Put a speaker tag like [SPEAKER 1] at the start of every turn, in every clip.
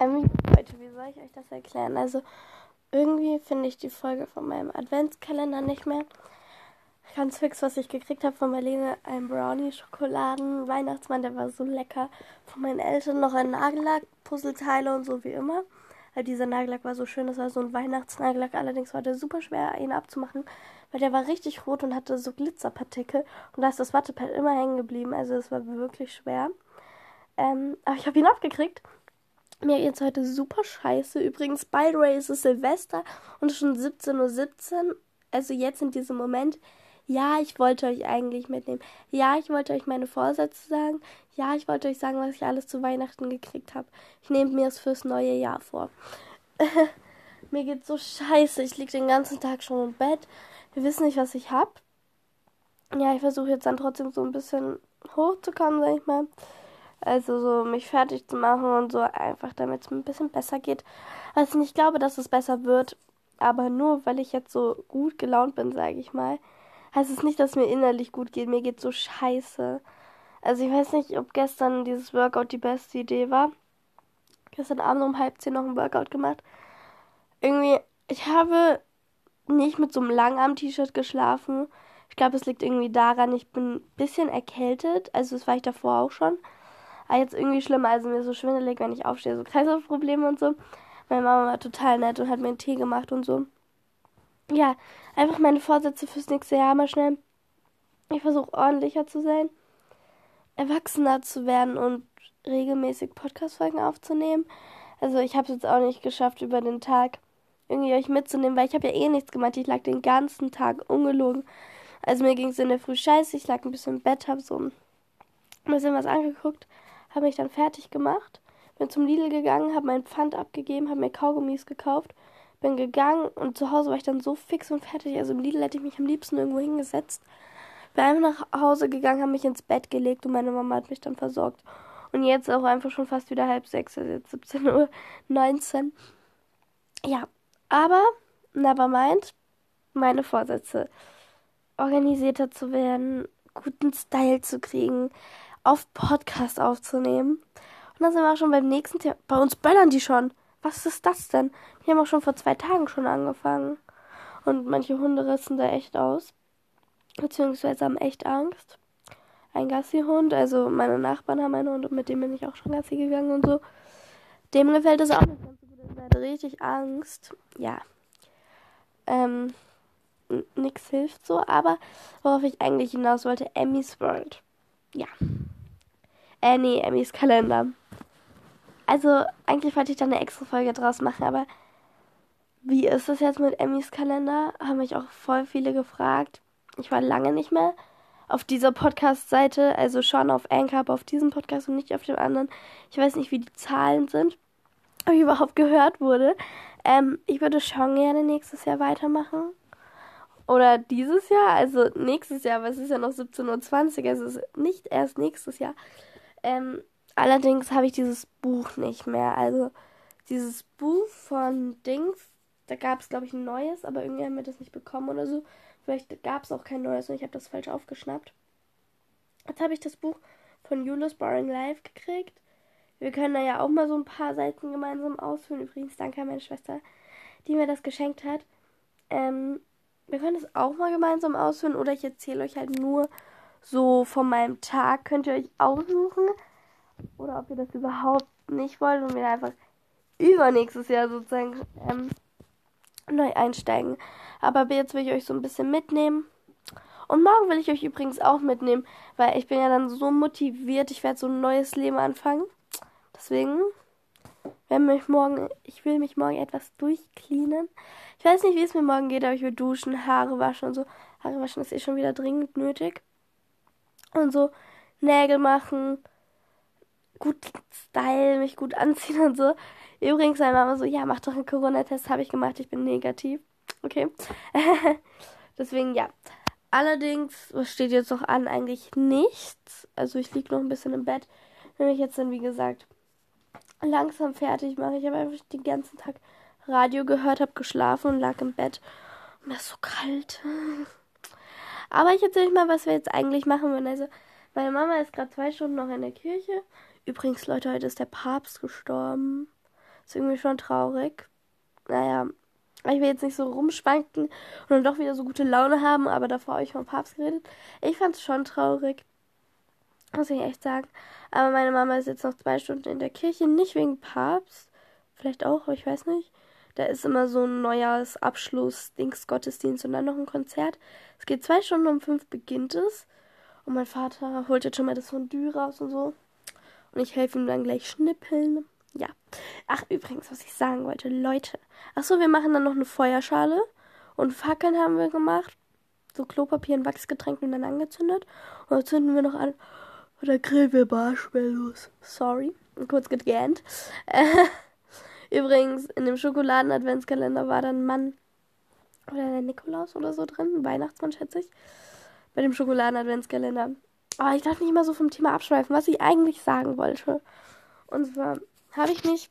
[SPEAKER 1] Ähm, Leute, wie soll ich euch das erklären? Also, irgendwie finde ich die Folge von meinem Adventskalender nicht mehr. Ganz fix, was ich gekriegt habe von Marlene, ein Brownie-Schokoladen-Weihnachtsmann, der war so lecker. Von meinen Eltern noch ein Nagellack, Puzzleteile und so wie immer. Weil dieser Nagellack war so schön, das war so ein Weihnachtsnagellack, allerdings war der super schwer, ihn abzumachen, weil der war richtig rot und hatte so Glitzerpartikel. Und da ist das Wattepad immer hängen geblieben, also es war wirklich schwer. Ähm, aber ich habe ihn abgekriegt mir geht's heute super scheiße. Übrigens, by the way, ist es Silvester und schon 17.17 Uhr. Also jetzt in diesem Moment. Ja, ich wollte euch eigentlich mitnehmen. Ja, ich wollte euch meine Vorsätze sagen. Ja, ich wollte euch sagen, was ich alles zu Weihnachten gekriegt habe. Ich nehme mir es fürs neue Jahr vor. mir geht's so scheiße. Ich liege den ganzen Tag schon im Bett. Wir wissen nicht, was ich hab. Ja, ich versuche jetzt dann trotzdem so ein bisschen hochzukommen, sag ich mal. Also so mich fertig zu machen und so einfach, damit es mir ein bisschen besser geht. Also ich glaube, dass es besser wird, aber nur weil ich jetzt so gut gelaunt bin, sage ich mal, heißt es nicht, dass mir innerlich gut geht. Mir geht so scheiße. Also ich weiß nicht, ob gestern dieses Workout die beste Idee war. Gestern Abend um halb zehn noch ein Workout gemacht. Irgendwie, ich habe nicht mit so einem Langarm-T-Shirt geschlafen. Ich glaube, es liegt irgendwie daran, ich bin ein bisschen erkältet. Also das war ich davor auch schon. Aber jetzt irgendwie schlimmer. Also mir ist so schwindelig, wenn ich aufstehe, so Kreislaufprobleme und so. Meine Mama war total nett und hat mir einen Tee gemacht und so. Ja, einfach meine Vorsätze fürs nächste Jahr mal schnell. Ich versuche ordentlicher zu sein, erwachsener zu werden und regelmäßig Podcast-Folgen aufzunehmen. Also ich habe es jetzt auch nicht geschafft, über den Tag irgendwie euch mitzunehmen, weil ich habe ja eh nichts gemacht. Ich lag den ganzen Tag ungelogen. Also mir ging es in der Früh scheiße. Ich lag ein bisschen im Bett, habe so ein bisschen was angeguckt habe mich dann fertig gemacht, bin zum Lidl gegangen, habe mein Pfand abgegeben, habe mir Kaugummis gekauft, bin gegangen und zu Hause war ich dann so fix und fertig. Also im Lidl hätte ich mich am liebsten irgendwo hingesetzt. Bin einfach nach Hause gegangen, habe mich ins Bett gelegt und meine Mama hat mich dann versorgt. Und jetzt auch einfach schon fast wieder halb sechs, also jetzt 17 Uhr 19. Ja, aber never mind. Meine Vorsätze. Organisierter zu werden, guten Style zu kriegen, auf Podcast aufzunehmen. Und dann sind wir auch schon beim nächsten Thema. Bei uns böllern die schon. Was ist das denn? Die haben auch schon vor zwei Tagen schon angefangen. Und manche Hunde rissen da echt aus. Beziehungsweise haben echt Angst. Ein Gassi-Hund, also meine Nachbarn haben einen Hund und mit dem bin ich auch schon Gassi gegangen und so. Dem gefällt es auch nicht ganz so gut. Er hat richtig Angst. Ja. Ähm, nix hilft so, aber worauf ich eigentlich hinaus wollte, Emmys World. Ja. Äh, nee, Emmys Kalender. Also, eigentlich wollte ich da eine extra Folge draus machen, aber wie ist es jetzt mit Emmys Kalender? Haben mich auch voll viele gefragt. Ich war lange nicht mehr auf dieser Podcast-Seite, also schon auf Anchor, aber auf diesem Podcast und nicht auf dem anderen. Ich weiß nicht, wie die Zahlen sind, ob ich überhaupt gehört wurde. Ähm, ich würde schon gerne nächstes Jahr weitermachen. Oder dieses Jahr, also nächstes Jahr, aber es ist ja noch 17.20 Uhr, also es ist nicht erst nächstes Jahr. Ähm, allerdings habe ich dieses Buch nicht mehr. Also dieses Buch von Dings, da gab es, glaube ich, ein neues, aber irgendwie haben wir das nicht bekommen oder so. Vielleicht gab es auch kein neues und ich habe das falsch aufgeschnappt. Jetzt habe ich das Buch von Julius Boring Life gekriegt. Wir können da ja auch mal so ein paar Seiten gemeinsam ausfüllen. Übrigens, danke an meine Schwester, die mir das geschenkt hat. Ähm, wir können es auch mal gemeinsam ausfüllen oder ich erzähle euch halt nur so von meinem Tag könnt ihr euch aussuchen. Oder ob ihr das überhaupt nicht wollt und wir einfach übernächstes Jahr sozusagen ähm, neu einsteigen. Aber jetzt will ich euch so ein bisschen mitnehmen. Und morgen will ich euch übrigens auch mitnehmen, weil ich bin ja dann so motiviert. Ich werde so ein neues Leben anfangen. Deswegen wenn mich morgen, ich will mich morgen etwas durchcleanen. Ich weiß nicht, wie es mir morgen geht, aber ich will duschen, Haare waschen und so. Haare waschen ist eh schon wieder dringend nötig und so Nägel machen, gut Style, mich gut anziehen und so. Übrigens, meine Mama so, ja, mach doch einen Corona-Test, habe ich gemacht, ich bin negativ. Okay. Deswegen, ja. Allerdings, was steht jetzt noch an? Eigentlich nichts. Also ich liege noch ein bisschen im Bett. Wenn ich jetzt dann, wie gesagt, langsam fertig mache. Ich habe einfach den ganzen Tag Radio gehört, habe geschlafen und lag im Bett. Und mir ist so kalt. Aber ich erzähle euch mal, was wir jetzt eigentlich machen würden. Also, meine Mama ist gerade zwei Stunden noch in der Kirche. Übrigens, Leute, heute ist der Papst gestorben. Ist irgendwie schon traurig. Naja, ich will jetzt nicht so rumschwanken und dann doch wieder so gute Laune haben, aber davor habe ich vom Papst geredet. Ich fand es schon traurig. Muss ich echt sagen. Aber meine Mama ist jetzt noch zwei Stunden in der Kirche, nicht wegen Papst. Vielleicht auch, aber ich weiß nicht. Da ist immer so ein Neujahrsabschluss, Dings, Gottesdienst und dann noch ein Konzert. Es geht zwei Stunden um fünf beginnt es. Und mein Vater holt jetzt schon mal das Fondue raus und so. Und ich helfe ihm dann gleich schnippeln. Ja. Ach, übrigens, was ich sagen wollte, Leute. Ach so, wir machen dann noch eine Feuerschale. Und Fackeln haben wir gemacht. So Klopapier und Wachsgetränk und dann angezündet. Und dann zünden wir noch an. Oder grillen wir Marshmallows. Sorry. Kurz gegähnt. Übrigens, in dem Schokoladen-Adventskalender war dann Mann oder der Nikolaus oder so drin. Weihnachtsmann, schätze ich. Bei dem Schokoladen-Adventskalender. Aber ich darf nicht mal so vom Thema abschweifen, was ich eigentlich sagen wollte. Und zwar habe ich mich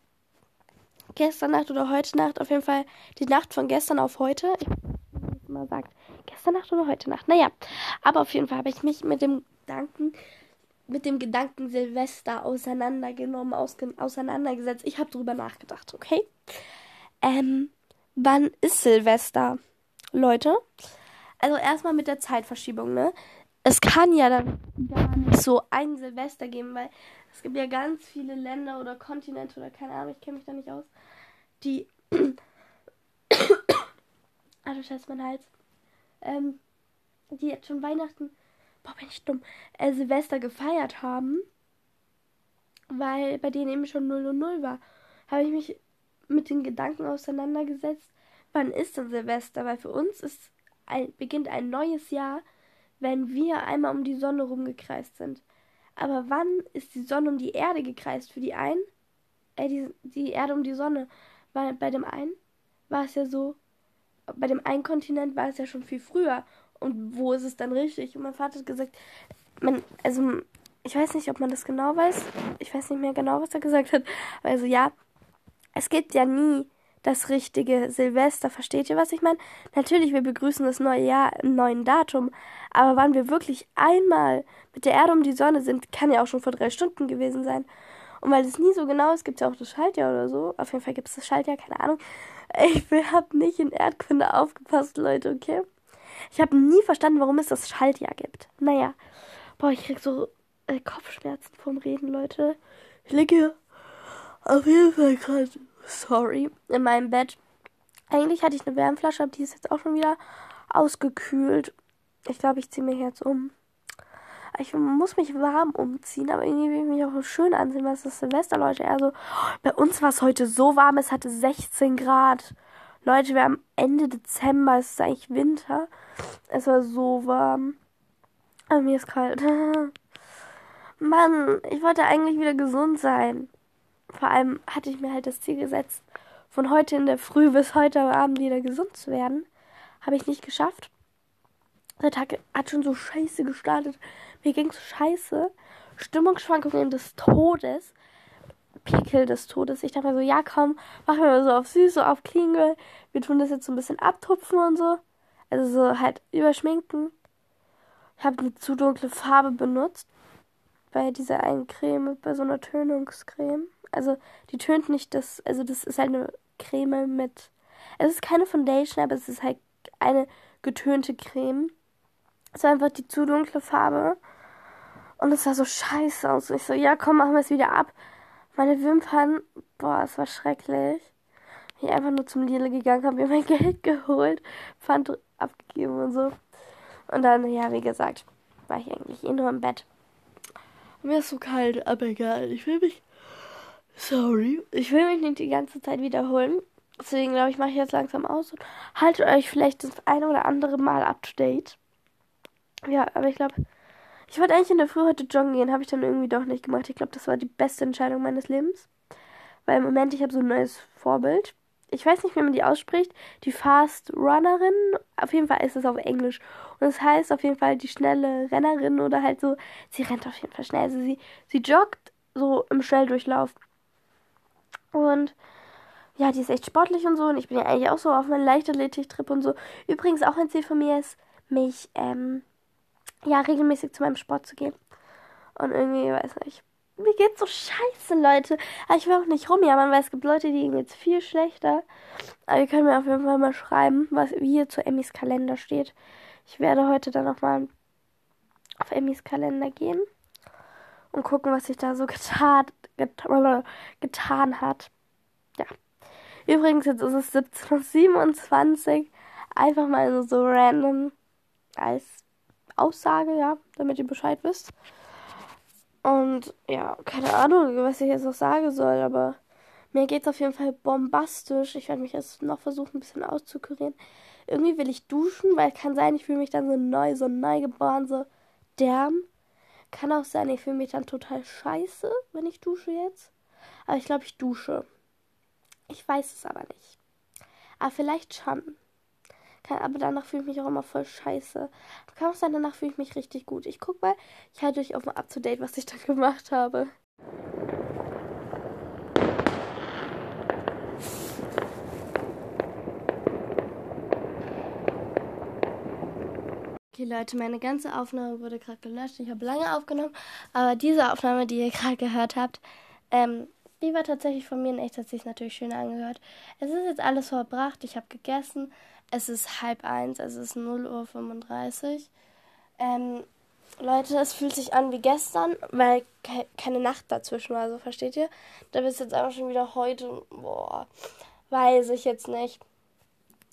[SPEAKER 1] gestern Nacht oder heute Nacht, auf jeden Fall die Nacht von gestern auf heute, ich mal sagt, gestern Nacht oder heute Nacht, naja, aber auf jeden Fall habe ich mich mit dem Gedanken, mit dem Gedanken Silvester auseinandergenommen, auseinandergesetzt. Ich habe drüber nachgedacht, okay? Ähm, wann ist Silvester, Leute? Also erstmal mit der Zeitverschiebung, ne? Es kann ja dann gar nicht so ein Silvester geben, weil es gibt ja ganz viele Länder oder Kontinente oder keine Ahnung, ich kenne mich da nicht aus, die. ah, du scheiß mein Hals. Ähm, die jetzt schon Weihnachten boah, bin ich dumm, äh, Silvester gefeiert haben, weil bei denen eben schon 0 und 0 war, habe ich mich mit den Gedanken auseinandergesetzt, wann ist denn Silvester? Weil für uns ist ein, beginnt ein neues Jahr, wenn wir einmal um die Sonne rumgekreist sind. Aber wann ist die Sonne um die Erde gekreist? Für die einen, äh, die, die Erde um die Sonne. Weil bei dem einen war es ja so, bei dem einen Kontinent war es ja schon viel früher und wo ist es dann richtig? Und mein Vater hat gesagt, man, also ich weiß nicht, ob man das genau weiß. Ich weiß nicht mehr genau, was er gesagt hat. Also ja, es gibt ja nie das richtige Silvester. Versteht ihr, was ich meine? Natürlich, wir begrüßen das neue Jahr im neuen Datum. Aber wann wir wirklich einmal mit der Erde um die Sonne sind, kann ja auch schon vor drei Stunden gewesen sein. Und weil es nie so genau ist, gibt es ja auch das Schaltjahr oder so. Auf jeden Fall gibt es das Schaltjahr, keine Ahnung. Ich habe nicht in Erdkunde aufgepasst, Leute, okay? Ich habe nie verstanden, warum es das Schaltjahr gibt. Naja. Boah, ich krieg so äh, Kopfschmerzen vom Reden, Leute. Ich liege hier auf jeden Fall gerade, sorry, in meinem Bett. Eigentlich hatte ich eine Wärmflasche, aber die ist jetzt auch schon wieder ausgekühlt. Ich glaube, ich ziehe mich jetzt um. Ich muss mich warm umziehen, aber irgendwie will ich mich auch schön ansehen, was das Silvester, Leute. Also, bei uns war es heute so warm, es hatte 16 Grad. Leute, wir haben Ende Dezember, es ist eigentlich Winter. Es war so warm. Aber mir ist kalt. Mann, ich wollte eigentlich wieder gesund sein. Vor allem hatte ich mir halt das Ziel gesetzt, von heute in der Früh bis heute Abend wieder gesund zu werden. Habe ich nicht geschafft. Der Tag hat schon so scheiße gestartet. Mir ging so scheiße. Stimmungsschwankungen des Todes. Pickel des Todes. Ich dachte mir so, ja komm, machen wir mal so auf süß, so auf clean girl. Wir tun das jetzt so ein bisschen abtupfen und so. Also so halt überschminken. Ich habe eine zu dunkle Farbe benutzt. Bei dieser einen Creme, bei so einer Tönungscreme. Also die tönt nicht das, also das ist halt eine Creme mit. Es ist keine Foundation, aber es ist halt eine getönte Creme. Es war einfach die zu dunkle Farbe. Und es sah so scheiße aus. Und ich so, ja komm, machen wir es wieder ab. Meine Wimpern, boah, es war schrecklich. Ich bin einfach nur zum Lidl gegangen, habe mir mein Geld geholt, Pfand abgegeben und so. Und dann, ja, wie gesagt, war ich eigentlich eh nur im Bett. Mir ist so kalt, aber egal. Ich will mich. Sorry. Ich will mich nicht die ganze Zeit wiederholen. Deswegen glaube ich, mache ich jetzt langsam aus und haltet euch vielleicht das eine oder andere Mal up to date. Ja, aber ich glaube, ich wollte eigentlich in der Früh heute joggen gehen, habe ich dann irgendwie doch nicht gemacht. Ich glaube, das war die beste Entscheidung meines Lebens. Weil im Moment, ich habe so ein neues Vorbild. Ich weiß nicht, wie man die ausspricht. Die Fast Runnerin. Auf jeden Fall ist es auf Englisch. Und es das heißt auf jeden Fall die schnelle Rennerin oder halt so. Sie rennt auf jeden Fall schnell. Also sie, sie joggt so im Schnelldurchlauf. Und ja, die ist echt sportlich und so. Und ich bin ja eigentlich auch so auf meinem Leichtathletik-Trip und so. Übrigens auch ein Ziel von mir ist, mich ähm, ja, regelmäßig zu meinem Sport zu gehen. Und irgendwie, weiß nicht, mir geht's so scheiße, Leute. Aber ich will auch nicht rumjammern, weil es gibt Leute, die gehen jetzt viel schlechter. Aber ihr könnt mir auf jeden Fall mal schreiben, was hier zu Emmys Kalender steht. Ich werde heute dann nochmal auf Emmys Kalender gehen und gucken, was sich da so getan, getan, getan hat. Ja. Übrigens, jetzt ist es 17.27 Uhr. Einfach mal so random als Aussage, ja, damit ihr Bescheid wisst. Und ja, keine Ahnung, was ich jetzt noch sagen soll, aber mir geht's auf jeden Fall bombastisch. Ich werde mich jetzt noch versuchen, ein bisschen auszukurieren. Irgendwie will ich duschen, weil kann sein, ich fühle mich dann so neu, so neu geboren, so derm. Kann auch sein, ich fühle mich dann total scheiße, wenn ich dusche jetzt. Aber ich glaube, ich dusche. Ich weiß es aber nicht. Aber vielleicht schon. Aber danach fühle ich mich auch immer voll scheiße. Kann auch sein, danach fühle ich mich richtig gut. Ich guck mal, ich halte euch auch mal up to date, was ich da gemacht habe. Okay, Leute, meine ganze Aufnahme wurde gerade gelöscht. Ich habe lange aufgenommen, aber diese Aufnahme, die ihr gerade gehört habt, ähm, die war tatsächlich von mir in echt, hat sich natürlich schön angehört. Es ist jetzt alles verbracht, ich habe gegessen. Es ist halb eins, es ist 0 Uhr 35. Ähm, Leute, es fühlt sich an wie gestern, weil ke keine Nacht dazwischen war, so versteht ihr? Da bist jetzt einfach schon wieder heute, boah, weiß ich jetzt nicht.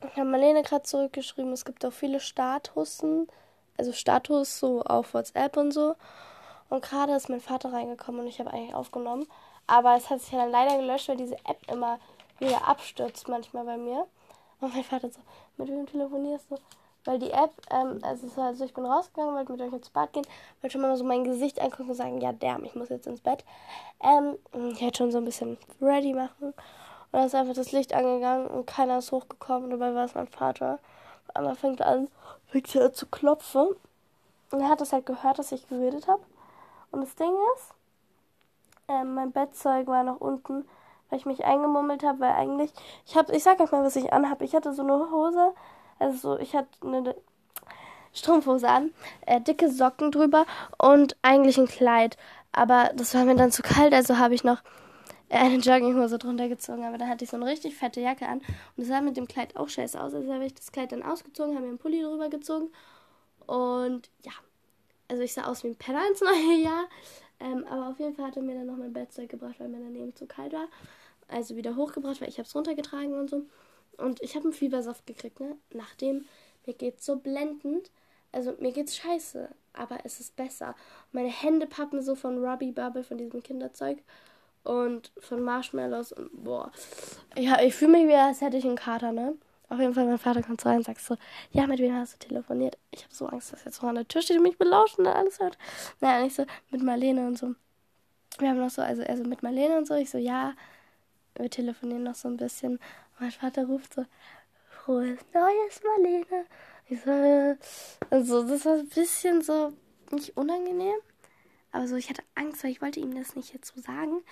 [SPEAKER 1] Ich habe Marlene gerade zurückgeschrieben, es gibt auch viele Statusen, also Status so auf WhatsApp und so. Und gerade ist mein Vater reingekommen und ich habe eigentlich aufgenommen. Aber es hat sich ja dann leider gelöscht, weil diese App immer wieder abstürzt manchmal bei mir. Und mein Vater so, mit wem telefonierst du? Weil die App, ähm, also, also ich bin rausgegangen, wollte mit euch ins Bad gehen, wollte schon mal so mein Gesicht angucken und sagen, ja, damn, ich muss jetzt ins Bett. Ähm, ich hätte schon so ein bisschen ready machen. Und dann ist einfach das Licht angegangen und keiner ist hochgekommen. Dabei war es mein Vater. Und einmal fängt an, fängt er zu klopfen. Und er hat es halt gehört, dass ich geredet habe. Und das Ding ist, ähm, mein Bettzeug war noch unten, weil ich mich eingemummelt habe, weil eigentlich, ich habe, ich sag euch mal, was ich anhabe. Ich hatte so eine Hose, also so, ich hatte eine Strumpfhose an, äh, dicke Socken drüber und eigentlich ein Kleid. Aber das war mir dann zu kalt, also habe ich noch eine Jogginghose drunter gezogen, aber da hatte ich so eine richtig fette Jacke an und es sah mit dem Kleid auch scheiße aus. Also habe ich das Kleid dann ausgezogen, habe mir einen Pulli drüber gezogen und ja, also ich sah aus wie ein Penner ins neue Jahr. Ähm, aber auf jeden Fall hat er mir dann noch mein Bettzeug gebracht, weil mir daneben zu kalt war. Also wieder hochgebracht, weil ich habe es runtergetragen und so. Und ich habe einen Fiebersaft gekriegt, ne? Nachdem mir geht's so blendend. Also mir geht's scheiße, aber es ist besser. Meine Hände pappen so von Robbie Bubble, von diesem Kinderzeug und von Marshmallows und boah. Ja, ich fühle mich wie, als hätte ich einen Kater, ne? Auf jeden Fall, mein Vater kommt rein und sagt so, ja, mit wem hast du telefoniert? Ich habe so Angst, dass jetzt so an der Tür steht und mich belauschen und alles hört. Naja, und ich so, mit Marlene und so. Wir haben noch so, also er so mit Marlene und so. Ich so, ja, wir telefonieren noch so ein bisschen. Mein Vater ruft so, frohes Neues, Marlene. Ich so, also das war ein bisschen so, nicht unangenehm. Aber so, ich hatte Angst, weil ich wollte ihm das nicht jetzt so sagen.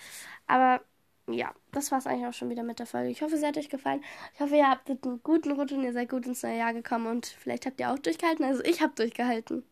[SPEAKER 1] Aber ja, das war es eigentlich auch schon wieder mit der Folge. Ich hoffe, es hat euch gefallen. Ich hoffe, ihr habt einen guten Rutsch und ihr seid gut ins neue Jahr gekommen und vielleicht habt ihr auch durchgehalten. Also ich habe durchgehalten.